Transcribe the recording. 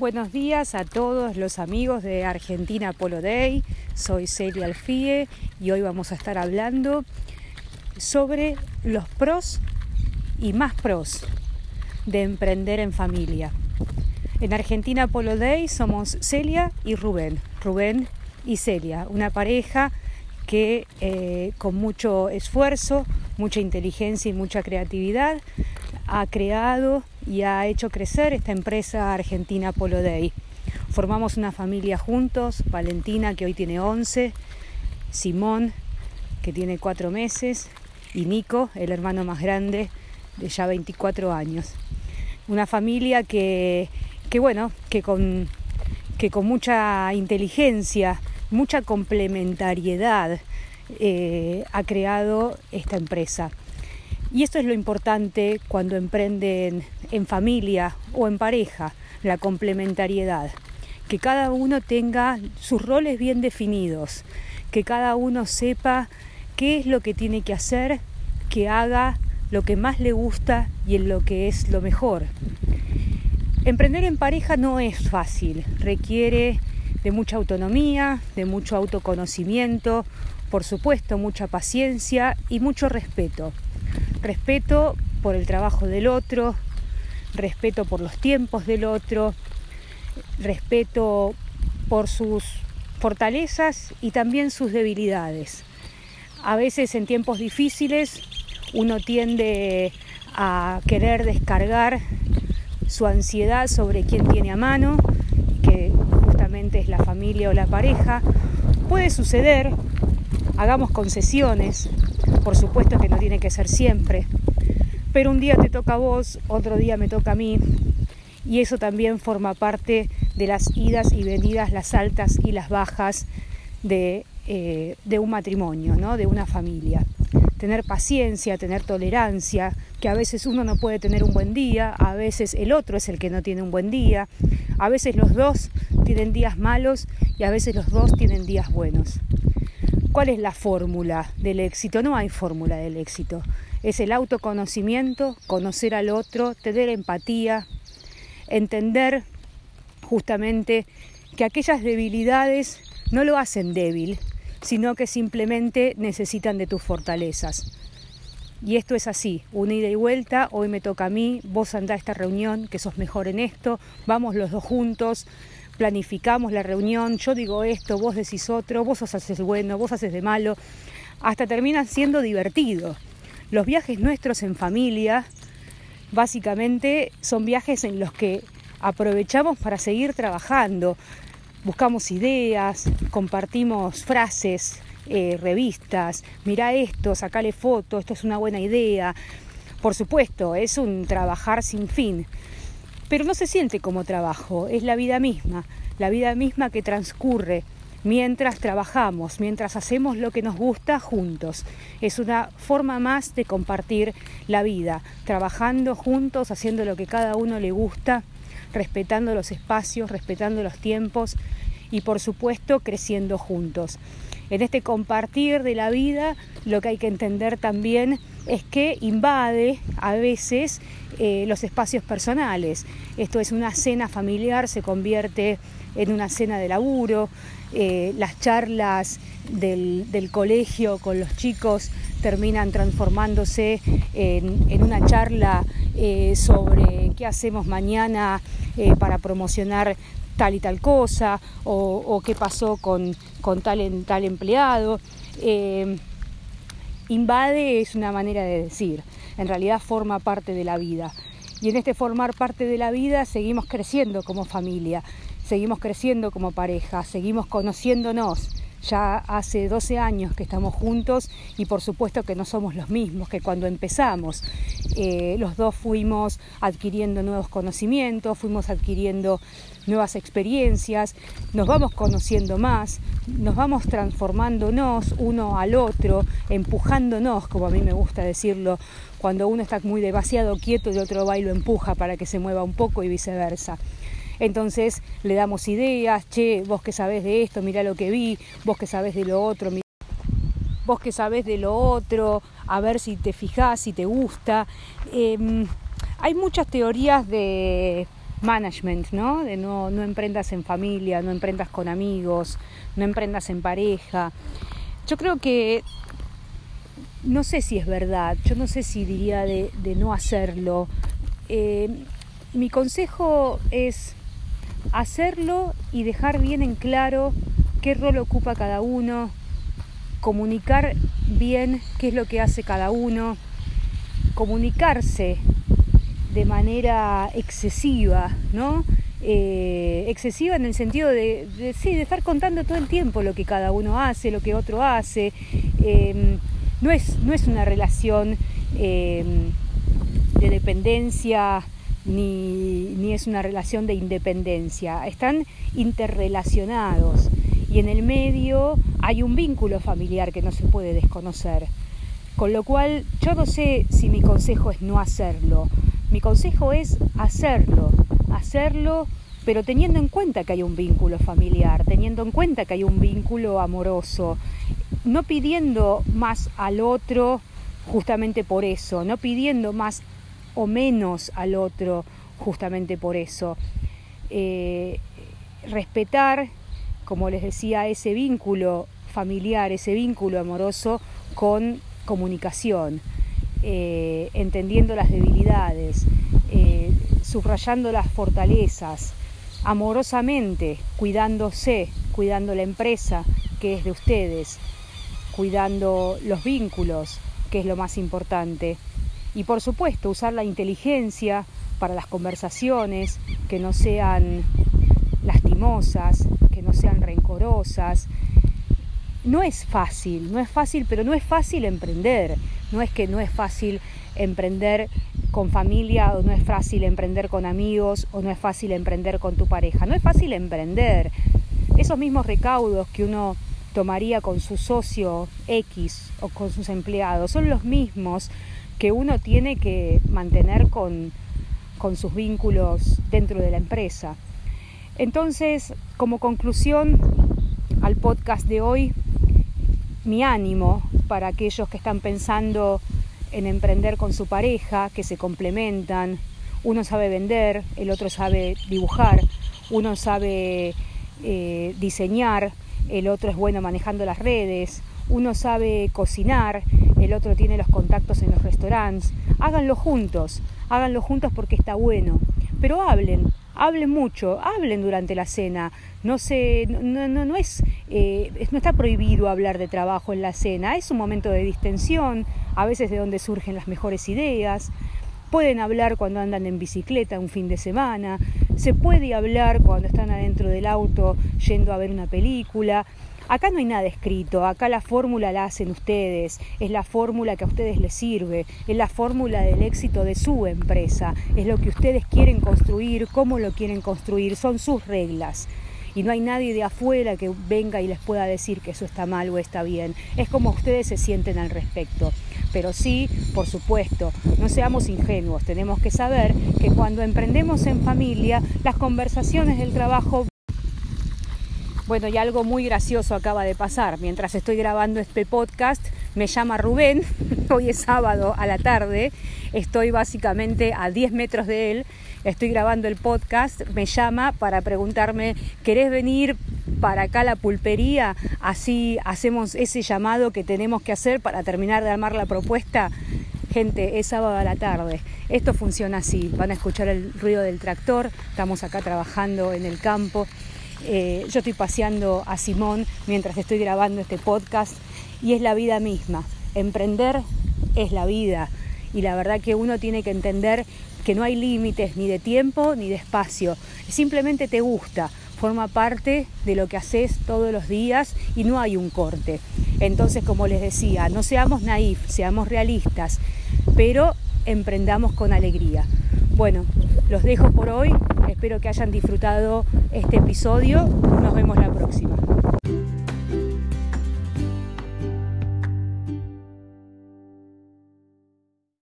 Buenos días a todos los amigos de Argentina Polo Day. Soy Celia Alfie y hoy vamos a estar hablando sobre los pros y más pros de emprender en familia. En Argentina Polo Day somos Celia y Rubén. Rubén y Celia, una pareja que eh, con mucho esfuerzo, mucha inteligencia y mucha creatividad ha creado y ha hecho crecer esta empresa argentina Polo Day. Formamos una familia juntos, Valentina que hoy tiene 11, Simón que tiene 4 meses y Nico, el hermano más grande de ya 24 años. Una familia que, que bueno, que con, que con mucha inteligencia, mucha complementariedad eh, ha creado esta empresa. Y esto es lo importante cuando emprenden en familia o en pareja, la complementariedad. Que cada uno tenga sus roles bien definidos, que cada uno sepa qué es lo que tiene que hacer, que haga lo que más le gusta y en lo que es lo mejor. Emprender en pareja no es fácil, requiere de mucha autonomía, de mucho autoconocimiento, por supuesto mucha paciencia y mucho respeto. Respeto por el trabajo del otro, respeto por los tiempos del otro, respeto por sus fortalezas y también sus debilidades. A veces en tiempos difíciles uno tiende a querer descargar su ansiedad sobre quien tiene a mano, que justamente es la familia o la pareja. Puede suceder, hagamos concesiones, por supuesto que no tiene que ser siempre, pero un día te toca a vos, otro día me toca a mí, y eso también forma parte de las idas y venidas, las altas y las bajas de, eh, de un matrimonio, ¿no? de una familia. Tener paciencia, tener tolerancia, que a veces uno no puede tener un buen día, a veces el otro es el que no tiene un buen día, a veces los dos tienen días malos y a veces los dos tienen días buenos. ¿Cuál es la fórmula del éxito? No hay fórmula del éxito. Es el autoconocimiento, conocer al otro, tener empatía, entender justamente que aquellas debilidades no lo hacen débil, sino que simplemente necesitan de tus fortalezas. Y esto es así, una ida y vuelta, hoy me toca a mí, vos andá a esta reunión, que sos mejor en esto, vamos los dos juntos, planificamos la reunión, yo digo esto, vos decís otro, vos haces bueno, vos haces de malo, hasta terminan siendo divertidos. Los viajes nuestros en familia, básicamente, son viajes en los que aprovechamos para seguir trabajando, buscamos ideas, compartimos frases, eh, revistas, mira esto, sacale foto, esto es una buena idea. Por supuesto, es un trabajar sin fin pero no se siente como trabajo, es la vida misma, la vida misma que transcurre mientras trabajamos, mientras hacemos lo que nos gusta juntos. Es una forma más de compartir la vida, trabajando juntos, haciendo lo que cada uno le gusta, respetando los espacios, respetando los tiempos y por supuesto creciendo juntos. En este compartir de la vida lo que hay que entender también es que invade a veces eh, los espacios personales. Esto es una cena familiar, se convierte en una cena de laburo, eh, las charlas del, colegio con los chicos terminan transformándose en, una charla eh, sobre qué hacemos mañana para promocionar tal y tal cosa o, qué pasó con, tal, tal empleado. Invade es una manera de decir en realidad forma parte de la vida. Y en este formar parte de la vida seguimos creciendo como familia, seguimos creciendo como pareja, seguimos conociéndonos. Ya hace 12 años que estamos juntos y por supuesto que no somos los mismos que cuando empezamos. Eh, los dos fuimos adquiriendo nuevos conocimientos, fuimos adquiriendo nuevas experiencias, nos vamos conociendo más, nos vamos transformándonos uno al otro, empujándonos, como a mí me gusta decirlo, cuando uno está muy demasiado quieto y el otro va y lo empuja para que se mueva un poco y viceversa. Entonces le damos ideas, che, vos que sabés de esto, mira lo que vi, vos que sabés de lo otro, vos que sabés de lo otro, a ver si te fijás, si te gusta. Em, hay muchas teorías de management, ¿no? De no, emprendas en familia, no emprendas con amigos, no emprendas en pareja. Yo creo que no sé si es verdad, yo no sé si diría de, no hacerlo. Eh, mi consejo es hacerlo y dejar bien en claro qué rol ocupa cada uno, comunicar bien qué es lo que hace cada uno, comunicarse de manera excesiva, ¿no? Eh, excesiva en el sentido de, de, de estar contando todo el tiempo lo que cada uno hace, lo que otro hace. Em, no, es, no es una relación em, de dependencia ni, ni es una relación de independencia. Están interrelacionados y en el medio hay un vínculo familiar que no se puede desconocer. Con lo cual yo no sé si mi consejo es no hacerlo. Mi consejo es hacerlo, hacerlo, pero teniendo en cuenta que hay un vínculo familiar, teniendo en cuenta que hay un vínculo amoroso, no pidiendo más al otro justamente por eso, no pidiendo más o menos al otro justamente por eso. Eh, respetar, como les decía, ese vínculo familiar, ese vínculo amoroso con comunicación, eh, entendiendo las debilidades, eh, subrayando las fortalezas, amorosamente, cuidándose, cuidando la empresa que es de ustedes, cuidando los vínculos, que es lo más importante. Y por supuesto, usar la inteligencia para las conversaciones, que no sean lastimosas, que no sean rencorosas, no es fácil, no es fácil, pero no es fácil emprender. No es que no es fácil emprender con familia o no es fácil emprender con amigos o no es fácil emprender con tu pareja. No es fácil emprender. Esos mismos recaudos que uno tomaría con su socio X o con sus empleados son los mismos que uno tiene que mantener con, con sus vínculos dentro de la empresa. Entonces, como conclusión al podcast de hoy, mi ánimo para aquellos que están pensando en emprender con su pareja, que se complementan. Uno sabe vender, el otro sabe dibujar, uno sabe eh, diseñar, el otro es bueno manejando las redes, uno sabe cocinar, el otro tiene los contactos en los restaurantes. Háganlo juntos, háganlo juntos porque está bueno. Pero hablen, hablen mucho, hablen durante la cena. No, se, no, no, no, es, eh, no está prohibido hablar de trabajo en la cena, es un momento de distensión, a veces de donde surgen las mejores ideas. Pueden hablar cuando andan en bicicleta un fin de semana, se puede hablar cuando están adentro del auto yendo a ver una película. Acá no hay nada escrito, acá la fórmula la hacen ustedes, es la fórmula que a ustedes les sirve, es la fórmula del éxito de su empresa, es lo que ustedes quieren construir, cómo lo quieren construir, son sus reglas y no hay nadie de afuera que venga y les pueda decir que eso está mal o está bien. Es como ustedes se sienten al respecto. Pero sí, por supuesto, no seamos ingenuos, tenemos que saber que cuando emprendemos en familia, las conversaciones del trabajo bueno, y algo muy gracioso acaba de pasar. Mientras estoy grabando este podcast, me llama Rubén, hoy es sábado a la tarde, estoy básicamente a 10 metros de él, estoy grabando el podcast, me llama para preguntarme, ¿querés venir para acá a la pulpería? Así hacemos ese llamado que tenemos que hacer para terminar de armar la propuesta. Gente, es sábado a la tarde. Esto funciona así. Van a escuchar el ruido del tractor. Estamos acá trabajando en el campo. Eh, yo estoy paseando a Simón mientras estoy grabando este podcast y es la vida misma. Emprender es la vida y la verdad que uno tiene que entender que no hay límites ni de tiempo ni de espacio. Simplemente te gusta, forma parte de lo que haces todos los días y no hay un corte. Entonces, como les decía, no seamos naif, seamos realistas, pero emprendamos con alegría. Bueno, los dejo por hoy. Espero que hayan disfrutado este episodio. Nos vemos la próxima.